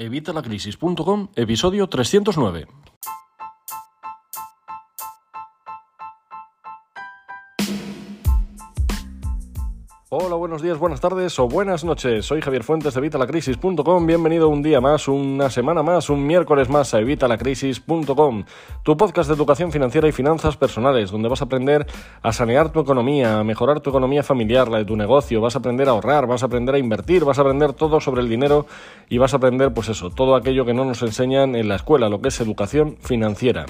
Evitalacrisis.com, episodio 309. Buenos días, buenas tardes o buenas noches. Soy Javier Fuentes de Evitalacrisis.com. Bienvenido un día más, una semana más, un miércoles más a Evitalacrisis.com, tu podcast de educación financiera y finanzas personales, donde vas a aprender a sanear tu economía, a mejorar tu economía familiar, la de tu negocio, vas a aprender a ahorrar, vas a aprender a invertir, vas a aprender todo sobre el dinero y vas a aprender, pues eso, todo aquello que no nos enseñan en la escuela, lo que es educación financiera.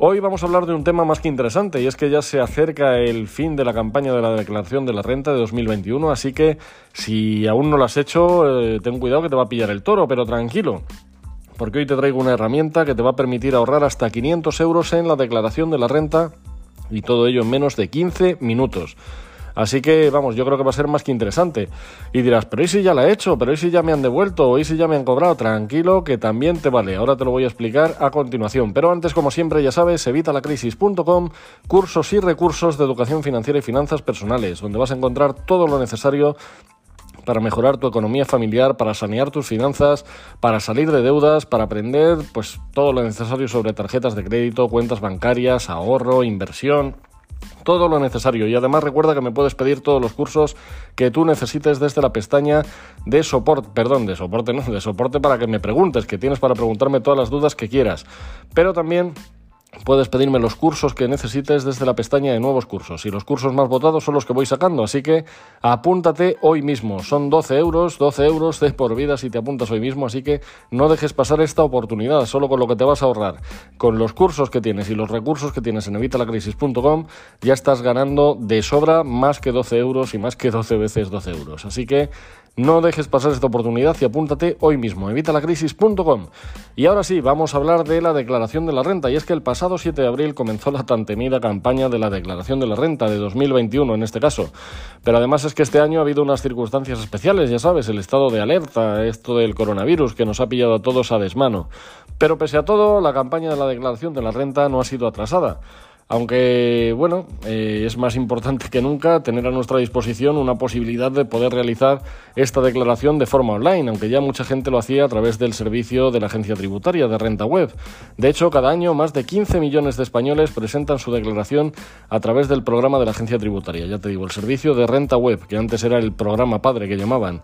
Hoy vamos a hablar de un tema más que interesante y es que ya se acerca el fin de la campaña de la declaración de la renta de 2021, así que si aún no lo has hecho, eh, ten cuidado que te va a pillar el toro, pero tranquilo, porque hoy te traigo una herramienta que te va a permitir ahorrar hasta 500 euros en la declaración de la renta y todo ello en menos de 15 minutos. Así que, vamos, yo creo que va a ser más que interesante. Y dirás, pero ¿y si ya la he hecho? ¿Pero ¿y si ya me han devuelto? ¿O ¿y si ya me han cobrado? Tranquilo, que también te vale. Ahora te lo voy a explicar a continuación. Pero antes, como siempre, ya sabes, evitalacrisis.com, cursos y recursos de educación financiera y finanzas personales, donde vas a encontrar todo lo necesario para mejorar tu economía familiar, para sanear tus finanzas, para salir de deudas, para aprender pues todo lo necesario sobre tarjetas de crédito, cuentas bancarias, ahorro, inversión todo lo necesario. Y además recuerda que me puedes pedir todos los cursos que tú necesites desde la pestaña de soporte, perdón, de soporte, no, de soporte para que me preguntes, que tienes para preguntarme todas las dudas que quieras. Pero también Puedes pedirme los cursos que necesites desde la pestaña de nuevos cursos y los cursos más votados son los que voy sacando, así que apúntate hoy mismo. Son 12 euros, 12 euros de por vida si te apuntas hoy mismo, así que no dejes pasar esta oportunidad, solo con lo que te vas a ahorrar. Con los cursos que tienes y los recursos que tienes en evitalacrisis.com ya estás ganando de sobra más que 12 euros y más que 12 veces 12 euros. Así que no dejes pasar esta oportunidad y apúntate hoy mismo, evitalacrisis.com. Y ahora sí, vamos a hablar de la declaración de la renta. Y es que el pasado 7 de abril comenzó la tan temida campaña de la declaración de la renta, de 2021 en este caso. Pero además es que este año ha habido unas circunstancias especiales, ya sabes, el estado de alerta, esto del coronavirus que nos ha pillado a todos a desmano. Pero pese a todo, la campaña de la declaración de la renta no ha sido atrasada. Aunque, bueno, eh, es más importante que nunca tener a nuestra disposición una posibilidad de poder realizar esta declaración de forma online, aunque ya mucha gente lo hacía a través del servicio de la agencia tributaria de renta web. De hecho, cada año más de 15 millones de españoles presentan su declaración a través del programa de la agencia tributaria. Ya te digo, el servicio de renta web, que antes era el programa padre que llamaban.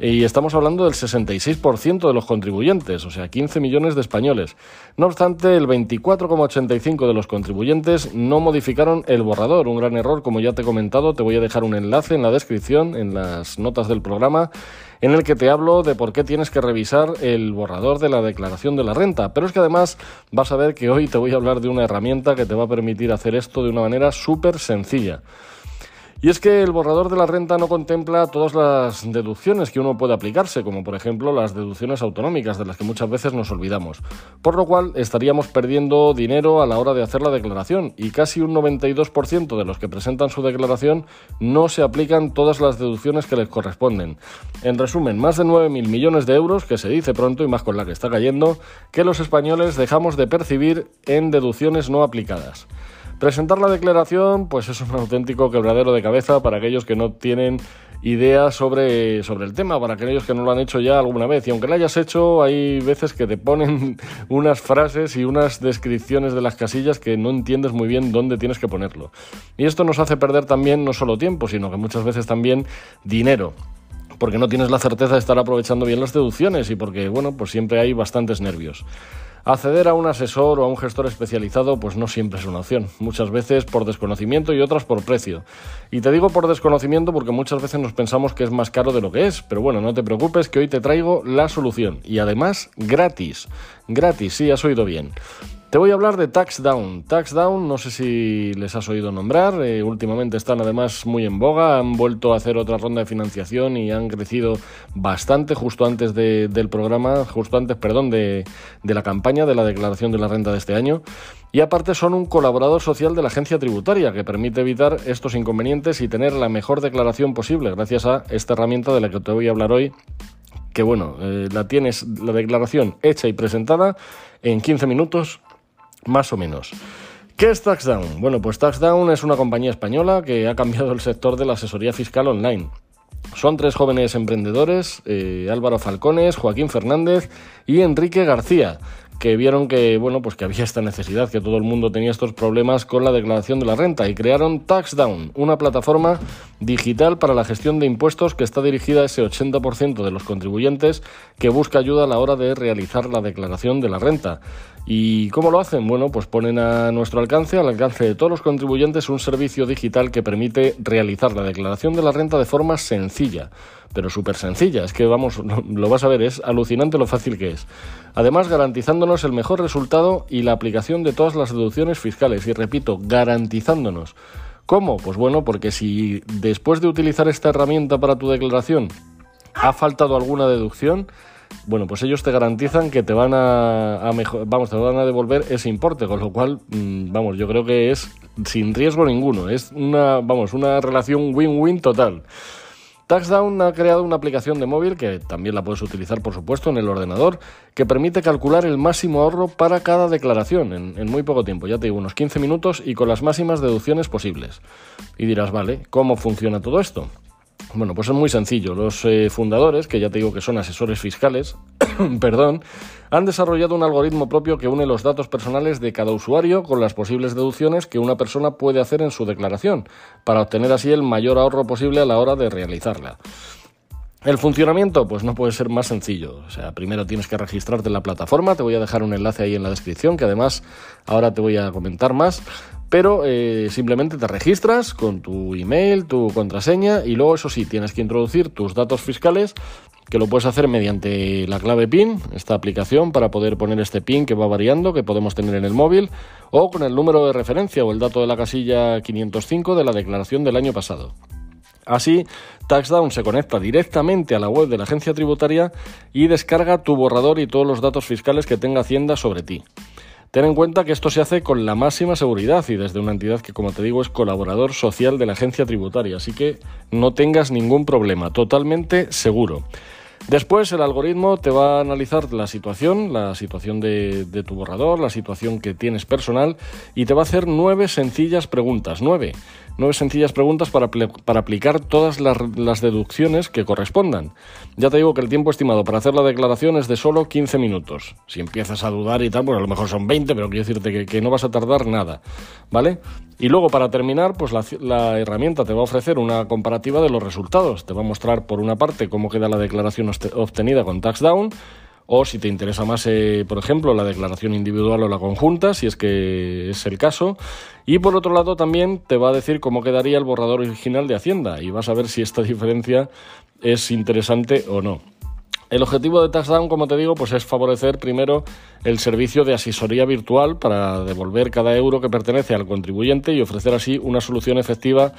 Y estamos hablando del 66% de los contribuyentes, o sea, 15 millones de españoles. No obstante, el 24,85% de los contribuyentes no modificaron el borrador. Un gran error, como ya te he comentado, te voy a dejar un enlace en la descripción, en las notas del programa, en el que te hablo de por qué tienes que revisar el borrador de la declaración de la renta. Pero es que además vas a ver que hoy te voy a hablar de una herramienta que te va a permitir hacer esto de una manera súper sencilla. Y es que el borrador de la renta no contempla todas las deducciones que uno puede aplicarse, como por ejemplo las deducciones autonómicas, de las que muchas veces nos olvidamos. Por lo cual estaríamos perdiendo dinero a la hora de hacer la declaración y casi un 92% de los que presentan su declaración no se aplican todas las deducciones que les corresponden. En resumen, más de 9.000 millones de euros, que se dice pronto y más con la que está cayendo, que los españoles dejamos de percibir en deducciones no aplicadas. Presentar la declaración, pues es un auténtico quebradero de cabeza para aquellos que no tienen idea sobre, sobre el tema, para aquellos que no lo han hecho ya alguna vez. Y aunque lo hayas hecho, hay veces que te ponen unas frases y unas descripciones de las casillas que no entiendes muy bien dónde tienes que ponerlo. Y esto nos hace perder también no solo tiempo, sino que muchas veces también dinero porque no tienes la certeza de estar aprovechando bien las deducciones y porque, bueno, pues siempre hay bastantes nervios. Acceder a un asesor o a un gestor especializado pues no siempre es una opción, muchas veces por desconocimiento y otras por precio. Y te digo por desconocimiento porque muchas veces nos pensamos que es más caro de lo que es, pero bueno, no te preocupes que hoy te traigo la solución y además gratis. Gratis, sí, has oído bien. Te voy a hablar de TaxDown. TaxDown, no sé si les has oído nombrar, eh, últimamente están además muy en boga, han vuelto a hacer otra ronda de financiación y han crecido bastante justo antes del programa, justo antes, perdón, de, de la campaña de la declaración de la renta de este año. Y aparte son un colaborador social de la agencia tributaria que permite evitar estos inconvenientes y tener la mejor declaración posible gracias a esta herramienta de la que te voy a hablar hoy que bueno, eh, la tienes la declaración hecha y presentada en 15 minutos más o menos. ¿Qué es TaxDown? Bueno, pues TaxDown es una compañía española que ha cambiado el sector de la asesoría fiscal online. Son tres jóvenes emprendedores, eh, Álvaro Falcones, Joaquín Fernández y Enrique García, que vieron que, bueno, pues que había esta necesidad, que todo el mundo tenía estos problemas con la declaración de la renta y crearon TaxDown, una plataforma digital para la gestión de impuestos que está dirigida a ese 80% de los contribuyentes que busca ayuda a la hora de realizar la declaración de la renta. ¿Y cómo lo hacen? Bueno, pues ponen a nuestro alcance, al alcance de todos los contribuyentes, un servicio digital que permite realizar la declaración de la renta de forma sencilla, pero súper sencilla. Es que, vamos, lo vas a ver, es alucinante lo fácil que es. Además, garantizándonos el mejor resultado y la aplicación de todas las deducciones fiscales. Y repito, garantizándonos. ¿Cómo? Pues bueno, porque si después de utilizar esta herramienta para tu declaración ha faltado alguna deducción, bueno, pues ellos te garantizan que te van a, vamos, te van a devolver ese importe, con lo cual, mm, vamos, yo creo que es sin riesgo ninguno, es una, vamos, una relación win-win total. TaxDown ha creado una aplicación de móvil que también la puedes utilizar, por supuesto, en el ordenador, que permite calcular el máximo ahorro para cada declaración en, en, muy poco tiempo, ya te digo, unos 15 minutos y con las máximas deducciones posibles. Y dirás, vale, ¿cómo funciona todo esto? Bueno, pues es muy sencillo. Los eh, fundadores, que ya te digo que son asesores fiscales, perdón, han desarrollado un algoritmo propio que une los datos personales de cada usuario con las posibles deducciones que una persona puede hacer en su declaración, para obtener así el mayor ahorro posible a la hora de realizarla. El funcionamiento, pues no puede ser más sencillo. O sea, primero tienes que registrarte en la plataforma, te voy a dejar un enlace ahí en la descripción, que además ahora te voy a comentar más pero eh, simplemente te registras con tu email, tu contraseña y luego eso sí, tienes que introducir tus datos fiscales que lo puedes hacer mediante la clave PIN, esta aplicación para poder poner este PIN que va variando, que podemos tener en el móvil, o con el número de referencia o el dato de la casilla 505 de la declaración del año pasado. Así, TaxDown se conecta directamente a la web de la agencia tributaria y descarga tu borrador y todos los datos fiscales que tenga Hacienda sobre ti. Ten en cuenta que esto se hace con la máxima seguridad y desde una entidad que, como te digo, es colaborador social de la agencia tributaria, así que no tengas ningún problema, totalmente seguro. Después el algoritmo te va a analizar la situación, la situación de, tu borrador, la situación que tienes personal y te va a hacer nueve sencillas preguntas, nueve, nueve sencillas preguntas para, para aplicar todas las, deducciones que correspondan. Ya te digo que el tiempo estimado para hacer la declaración es de solo 15 minutos. Si empiezas a dudar y tal, bueno, a lo mejor son 20, pero quiero decirte que, que no vas a tardar nada, ¿vale? Y luego para terminar, pues la, la herramienta te va a ofrecer una comparativa de los resultados. Te va a mostrar por una parte cómo queda la declaración obtenida con TaxDown o si te interesa más, eh, por ejemplo, la declaración individual o la conjunta, si es que es el caso. Y por otro lado también te va a decir cómo quedaría el borrador original de Hacienda y vas a ver si esta diferencia es interesante o no. El objetivo de TaxDown, como te digo, pues es favorecer primero el servicio de asesoría virtual para devolver cada euro que pertenece al contribuyente y ofrecer así una solución efectiva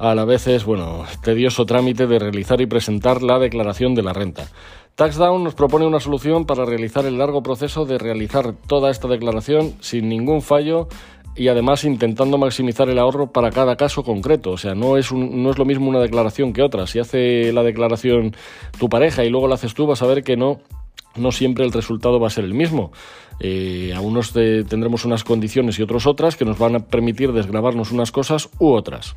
a la vez es, bueno, tedioso trámite de realizar y presentar la declaración de la renta. TaxDown nos propone una solución para realizar el largo proceso de realizar toda esta declaración sin ningún fallo y además intentando maximizar el ahorro para cada caso concreto. O sea, no es, no es lo mismo una declaración que otra. Si hace la declaración tu pareja y luego la haces tú, vas a ver que no, no siempre el resultado va a ser el mismo. Eh, a unos tendremos unas condiciones y otros otras que nos van a permitir desgravarnos unas cosas u otras.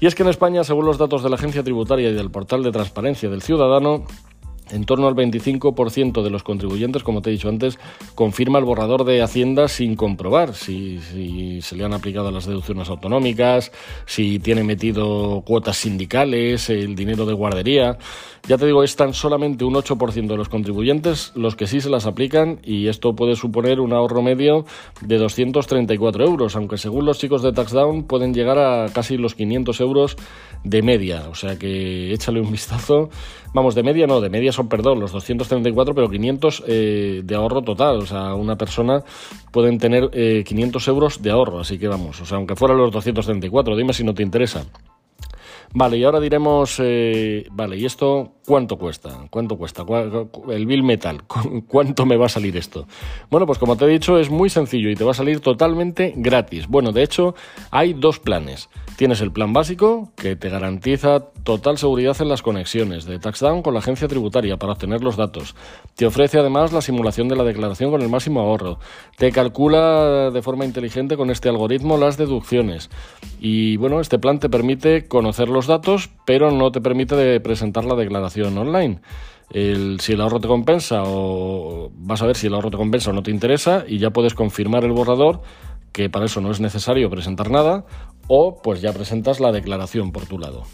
Y es que en España, según los datos de la Agencia Tributaria y del Portal de Transparencia del Ciudadano, en torno al 25% de los contribuyentes, como te he dicho antes, confirma el borrador de Hacienda sin comprobar si, se le han aplicado las deducciones autonómicas, si tiene metido cuotas sindicales, el dinero de guardería. Ya te digo, es tan solamente un 8% de los contribuyentes los que sí se las aplican y esto puede suponer un ahorro medio de 234 euros, aunque según los chicos de TaxDown pueden llegar a casi los 500 euros de media. O sea que échale un vistazo. Vamos, de media no, de media son, perdón, los 234, pero 500 eh, de ahorro total. O sea, una persona pueden tener 500 eh, euros de ahorro. Así que vamos, o sea, aunque fueran los 234, dime si no te interesa. Vale, y ahora diremos, eh, vale, y esto ¿cuánto cuesta? ¿Cuánto cuesta? El bill metal, ¿cuánto me va a salir esto? Bueno, pues como te he dicho, es muy sencillo y te va a salir totalmente gratis. Bueno, de hecho, hay dos planes. Tienes el plan básico, que te garantiza total seguridad en las conexiones de TaxDown con la agencia tributaria para obtener los datos. Te ofrece además la simulación de la declaración con el máximo ahorro. Te calcula de forma inteligente con este algoritmo las deducciones. Y bueno, este plan te permite conocer los datos, pero no te permite presentar la declaración online. si el ahorro te compensa o vas a ver si el ahorro te compensa o no te interesa y ya puedes confirmar el borrador que para eso no es necesario presentar nada, o pues ya presentas la declaración por tu lado.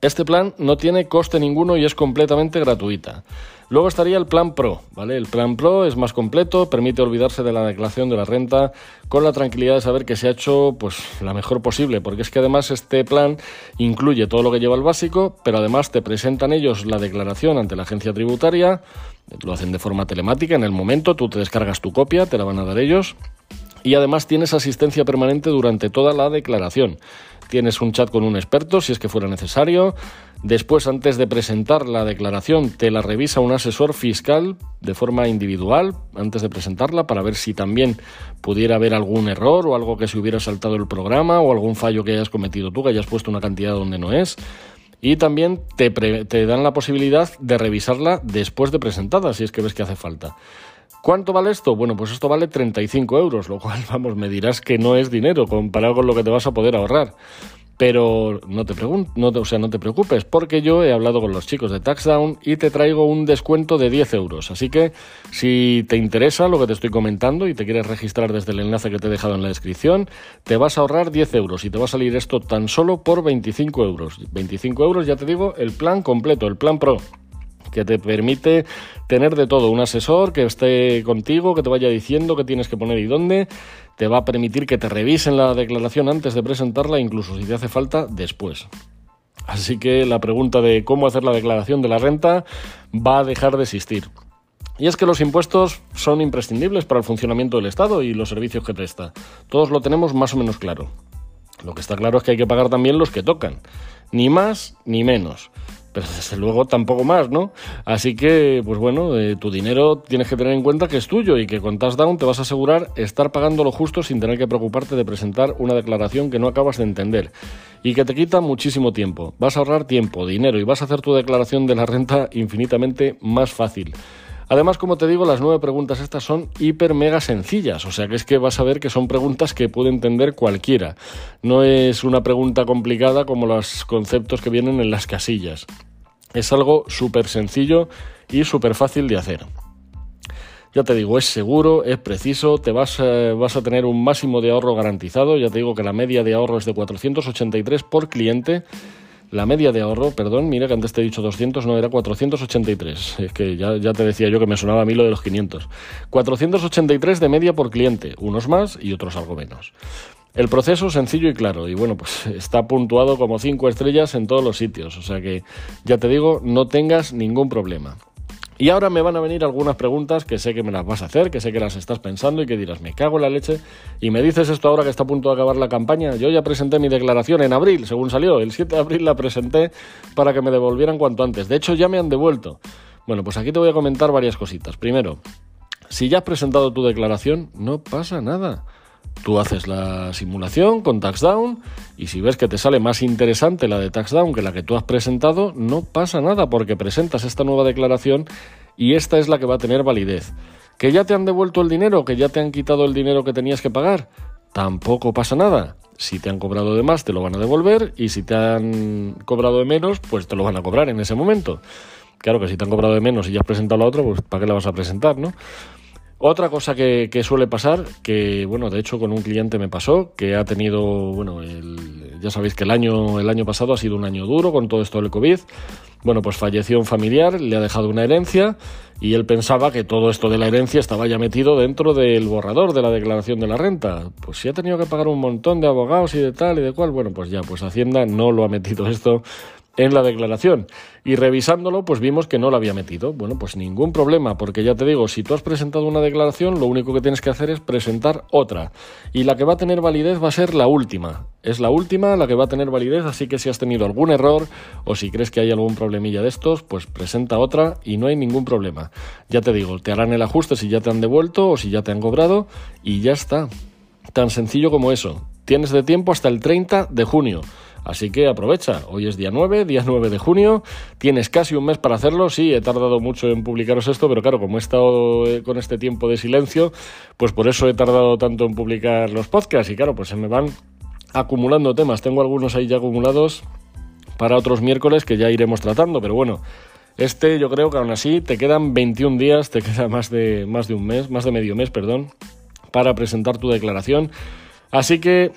Este plan no tiene coste ninguno y es completamente gratuita. Luego estaría el plan Pro, ¿vale? El plan Pro es más completo, permite olvidarse de la declaración de la renta con la tranquilidad de saber que se ha hecho pues la mejor posible, porque es que además este plan incluye todo lo que lleva el básico, pero además te presentan ellos la declaración ante la agencia tributaria, lo hacen de forma telemática en el momento, tú te descargas tu copia, te la van a dar ellos y además tienes asistencia permanente durante toda la declaración. Tienes un chat con un experto si es que fuera necesario. Después, antes de presentar la declaración, te la revisa un asesor fiscal de forma individual antes de presentarla para ver si también pudiera haber algún error o algo que se hubiera saltado el programa o algún fallo que hayas cometido tú, que hayas puesto una cantidad donde no es. Y también te, te dan la posibilidad de revisarla después de presentada, si es que ves que hace falta. ¿Cuánto vale esto? Bueno, pues esto vale 35 euros, lo cual, vamos, me dirás que no es dinero comparado con lo que te vas a poder ahorrar. Pero no te, no o sea, no te preocupes, porque yo he hablado con los chicos de TaxDown y te traigo un descuento de 10 euros. Así que si te interesa lo que te estoy comentando y te quieres registrar desde el enlace que te he dejado en la descripción, te vas a ahorrar 10 euros y te va a salir esto tan solo por 25 euros. 25 euros, ya te digo, el plan completo, el plan Pro que te permite tener de todo, un asesor que esté contigo, que te vaya diciendo qué tienes que poner y dónde, te va a permitir que te revisen la declaración antes de presentarla, incluso si te hace falta después. Así que la pregunta de cómo hacer la declaración de la renta va a dejar de existir. Y es que los impuestos son imprescindibles para el funcionamiento del Estado y los servicios que presta. Todos lo tenemos más o menos claro. Lo que está claro es que hay que pagar también los que tocan. Ni más ni menos pero desde luego tampoco más, ¿no? Así que, pues bueno, eh, tu dinero tienes que tener en cuenta que es tuyo y que con Touchdown te vas a asegurar estar pagando lo justo sin tener que preocuparte de presentar una declaración que no acabas de entender y que te quita muchísimo tiempo. Vas a ahorrar tiempo, dinero y vas a hacer tu declaración de la renta infinitamente más fácil. Además, como te digo, las nueve preguntas estas son hiper mega sencillas, o sea que es que vas a ver que son preguntas que puede entender cualquiera. No es una pregunta complicada como los conceptos que vienen en las casillas. Es algo súper sencillo y súper fácil de hacer. Ya te digo, es seguro, es preciso, te vas, eh, vas a tener un máximo de ahorro garantizado. Ya te digo que la media de ahorro es de 483 por cliente la media de ahorro, perdón, mira que antes te he dicho 200, no, era 483. Es que ya, ya te decía yo que me sonaba a mí lo de los 500. 483 de media por cliente, unos más y otros algo menos. El proceso sencillo y claro, y bueno, pues está puntuado como 5 estrellas en todos los sitios, o sea que ya te digo, no tengas ningún problema. Y ahora me van a venir algunas preguntas que sé que me las vas a hacer, que sé que las estás pensando y que dirás, me cago en la leche. Y me dices esto ahora que está a punto de acabar la campaña. Yo ya presenté mi declaración en abril, según salió. El 7 de abril la presenté para que me devolvieran cuanto antes. De hecho, ya me han devuelto. Bueno, pues aquí te voy a comentar varias cositas. Primero, si ya has presentado tu declaración, no pasa nada. Tú haces la simulación con TaxDown y si ves que te sale más interesante la de TaxDown que la que tú has presentado, no pasa nada porque presentas esta nueva declaración y esta es la que va a tener validez. ¿Que ya te han devuelto el dinero? ¿Que ya te han quitado el dinero que tenías que pagar? Tampoco pasa nada. Si te han cobrado de más, te lo van a devolver y si te han cobrado de menos, pues te lo van a cobrar en ese momento. Claro que si te han cobrado de menos y ya has presentado la otra, pues ¿para qué la vas a presentar, no? Otra cosa que, suele pasar, que bueno, de hecho con un cliente me pasó, que ha tenido, bueno, ya sabéis que el año, el año pasado ha sido un año duro con todo esto del COVID. Bueno, pues falleció un familiar, le ha dejado una herencia y él pensaba que todo esto de la herencia estaba ya metido dentro del borrador de la declaración de la renta. Pues si ha tenido que pagar un montón de abogados y de tal y de cual, bueno, pues ya, pues Hacienda no lo ha metido esto en la declaración y revisándolo pues vimos que no lo había metido. Bueno, pues ningún problema, porque ya te digo, si tú has presentado una declaración, lo único que tienes que hacer es presentar otra y la que va a tener validez va a ser la última. Es la última la que va a tener validez, así que si has tenido algún error o si crees que hay algún problemilla de estos, pues presenta otra y no hay ningún problema. Ya te digo, te harán el ajuste si ya te han devuelto o si ya te han cobrado y ya está. Tan sencillo como eso. Tienes de tiempo hasta el 30 de junio. Así que aprovecha, hoy es día 9, día 9 de junio, tienes casi un mes para hacerlo, sí, he tardado mucho en publicaros esto, pero claro, como he estado eh, con este tiempo de silencio, pues por eso he tardado tanto en publicar los podcasts. Y claro, pues se me van acumulando temas, tengo algunos ahí ya acumulados para otros miércoles que ya iremos tratando, pero bueno, este yo creo que aún así te quedan 21 días, te queda más de, más de un mes, más de medio mes, perdón, para presentar tu declaración. Así que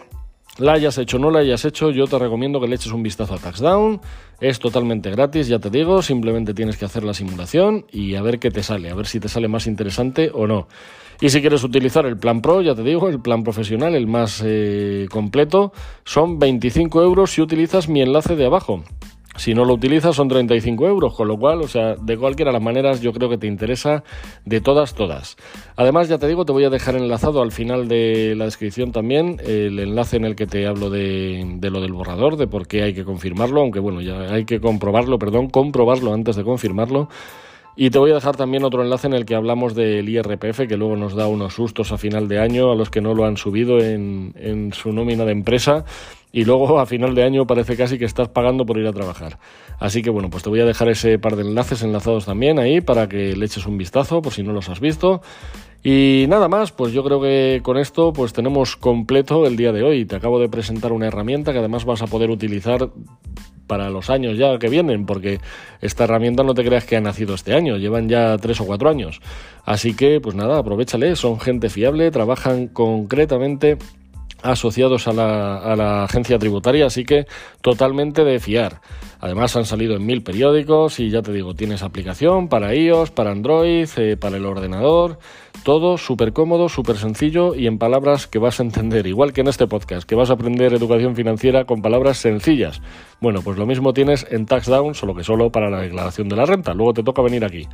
la hayas hecho o no la hayas hecho, yo te recomiendo que le eches un vistazo a TaxDown. Es totalmente gratis, ya te digo, simplemente tienes que hacer la simulación y a ver qué te sale, a ver si te sale más interesante o no. Y si quieres utilizar el plan Pro, ya te digo, el plan profesional, el más eh, completo, son 25 euros si utilizas mi enlace de abajo. Si no lo utilizas son 35 euros, con lo cual, o sea, de cualquiera de las maneras yo creo que te interesa de todas, todas. Además, ya te digo, te voy a dejar enlazado al final de la descripción también el enlace en el que te hablo de, de lo del borrador, de por qué hay que confirmarlo, aunque bueno, ya hay que comprobarlo, perdón, comprobarlo antes de confirmarlo. Y te voy a dejar también otro enlace en el que hablamos del IRPF, que luego nos da unos sustos a final de año a los que no lo han subido en, su nómina de empresa y luego a final de año parece casi que estás pagando por ir a trabajar. Así que bueno, pues te voy a dejar ese par de enlaces enlazados también ahí para que le eches un vistazo por si no los has visto. Y nada más, pues yo creo que con esto pues tenemos completo el día de hoy. Te acabo de presentar una herramienta que además vas a poder utilizar para los años ya que vienen, porque esta herramienta no te creas que ha nacido este año, llevan ya tres o cuatro años. Así que, pues nada, aprovechale, son gente fiable, trabajan concretamente asociados a la, agencia tributaria, así que totalmente de fiar. Además han salido en mil periódicos y ya te digo, tienes aplicación para iOS, para Android, eh, para el ordenador, todo súper cómodo, súper sencillo y en palabras que vas a entender, igual que en este podcast, que vas a aprender educación financiera con palabras sencillas. Bueno, pues lo mismo tienes en TaxDown, solo que solo para la declaración de la renta, luego te toca venir aquí.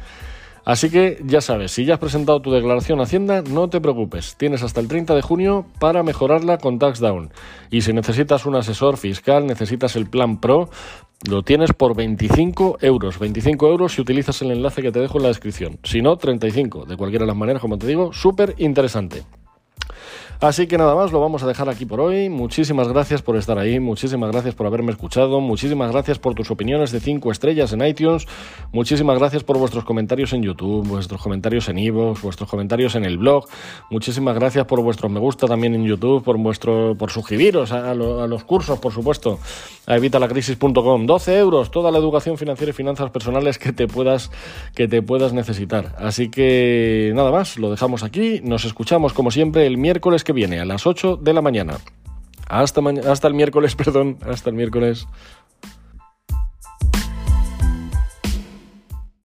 Así que ya sabes, si ya has presentado tu declaración a Hacienda, no te preocupes, tienes hasta el 30 de junio para mejorarla con TaxDown. Y si necesitas un asesor fiscal, necesitas el plan Pro, lo tienes por 25 euros. 25 euros si utilizas el enlace que te dejo en la descripción. Si no, 35. De cualquiera de las maneras, como te digo, súper interesante. Así que nada más, lo vamos a dejar aquí por hoy. Muchísimas gracias por estar ahí, muchísimas gracias por haberme escuchado, muchísimas gracias por tus opiniones de 5 estrellas en iTunes, muchísimas gracias por vuestros comentarios en YouTube, vuestros comentarios en iVoox, vuestros comentarios en el blog, muchísimas gracias por vuestros me gusta también en YouTube, por vuestro por suscribiros a, los cursos, por supuesto, a evitalacrisis.com. 12 euros, toda la educación financiera y finanzas personales que te puedas que te puedas necesitar. Así que nada más, lo dejamos aquí, nos escuchamos como siempre el miércoles que viene a las 8 de la mañana. Hasta, hasta el miércoles, perdón, hasta el miércoles.